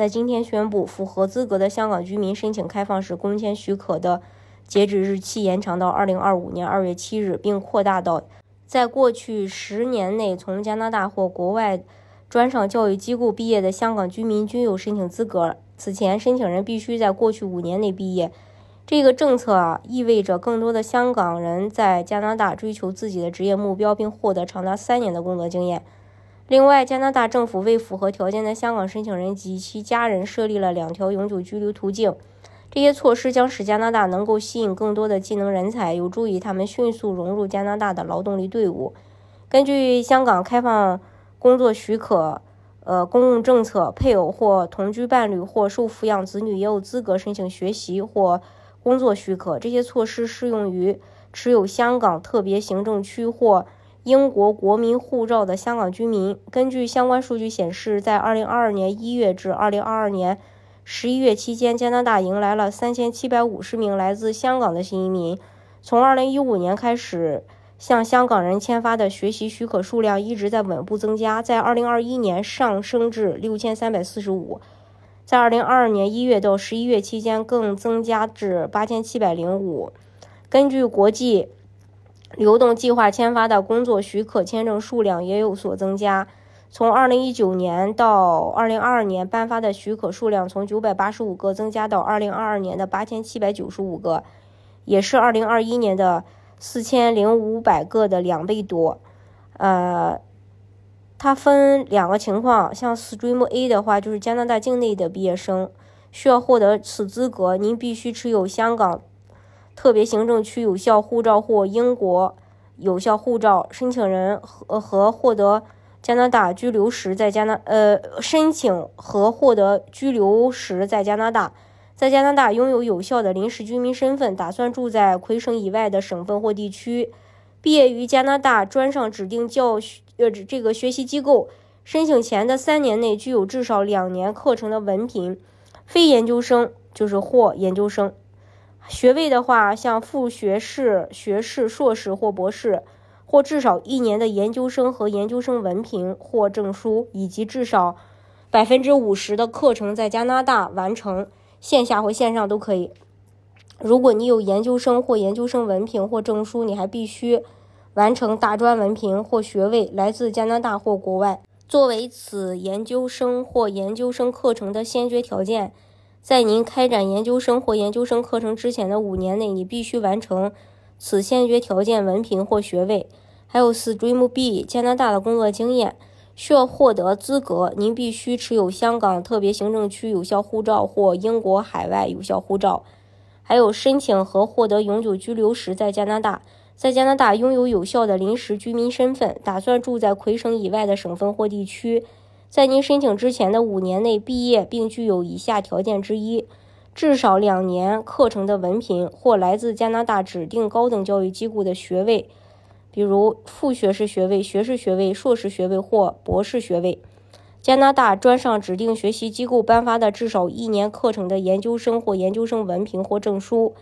在今天宣布，符合资格的香港居民申请开放式工签许可的截止日期延长到二零二五年二月七日，并扩大到在过去十年内从加拿大或国外专上教育机构毕业的香港居民均有申请资格。此前，申请人必须在过去五年内毕业。这个政策啊，意味着更多的香港人在加拿大追求自己的职业目标，并获得长达三年的工作经验。另外，加拿大政府为符合条件的香港申请人及其家人设立了两条永久居留途径。这些措施将使加拿大能够吸引更多的技能人才，有助于他们迅速融入加拿大的劳动力队伍。根据香港开放工作许可，呃，公共政策，配偶或同居伴侣或受抚养子女也有资格申请学习或工作许可。这些措施适用于持有香港特别行政区或。英国国民护照的香港居民，根据相关数据显示，在2022年1月至2022年11月期间，加拿大迎来了3750名来自香港的新移民。从2015年开始，向香港人签发的学习许可数量一直在稳步增加，在2021年上升至6345，在2022年1月到11月期间更增加至8705。根据国际。流动计划签发的工作许可签证数量也有所增加，从2019年到2022年颁发的许可数量从985个增加到2022年的8795个，也是2021年的4500个的两倍多。呃，它分两个情况，像 Stream A 的话，就是加拿大境内的毕业生需要获得此资格，您必须持有香港。特别行政区有效护照或英国有效护照，申请人和和获得加拿大居留时在加拿呃申请和获得居留时在加拿大，在加拿大拥有有效的临时居民身份，打算住在魁省以外的省份或地区，毕业于加拿大专上指定教学呃这个学习机构，申请前的三年内具有至少两年课程的文凭，非研究生就是或研究生。学位的话，像副学士、学士、硕士或博士，或至少一年的研究生和研究生文凭或证书，以及至少百分之五十的课程在加拿大完成，线下或线上都可以。如果你有研究生或研究生文凭或证书，你还必须完成大专文凭或学位，来自加拿大或国外，作为此研究生或研究生课程的先决条件。在您开展研究生或研究生课程之前的五年内，你必须完成此先决条件文凭或学位。还有 Stream B 加拿大的工作经验需要获得资格，您必须持有香港特别行政区有效护照或英国海外有效护照。还有申请和获得永久居留时在加拿大，在加拿大拥有有效的临时居民身份，打算住在魁省以外的省份或地区。在您申请之前的五年内毕业，并具有以下条件之一：至少两年课程的文凭，或来自加拿大指定高等教育机构的学位，比如副学士学位、学士学位、硕士学位或博士学位；加拿大专上指定学习机构颁发的至少一年课程的研究生或研究生文凭或证书，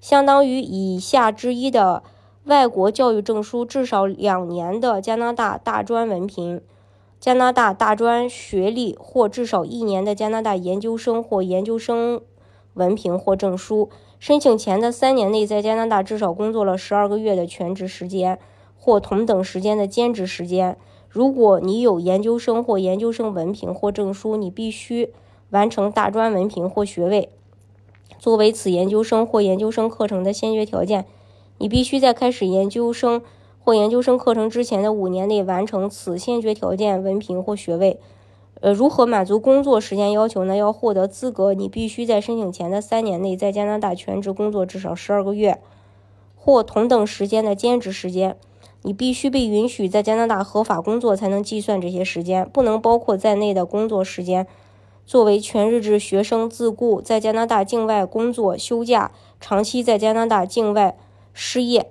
相当于以下之一的外国教育证书至少两年的加拿大大专文凭。加拿大大专学历或至少一年的加拿大研究生或研究生文凭或证书，申请前的三年内在加拿大至少工作了十二个月的全职时间或同等时间的兼职时间。如果你有研究生或研究生文凭或证书，你必须完成大专文凭或学位，作为此研究生或研究生课程的先决条件。你必须在开始研究生。或研究生课程之前的五年内完成此先决条件文凭或学位。呃，如何满足工作时间要求呢？要获得资格，你必须在申请前的三年内在加拿大全职工作至少十二个月，或同等时间的兼职时间。你必须被允许在加拿大合法工作才能计算这些时间，不能包括在内的工作时间。作为全日制学生自雇在加拿大境外工作、休假、长期在加拿大境外失业，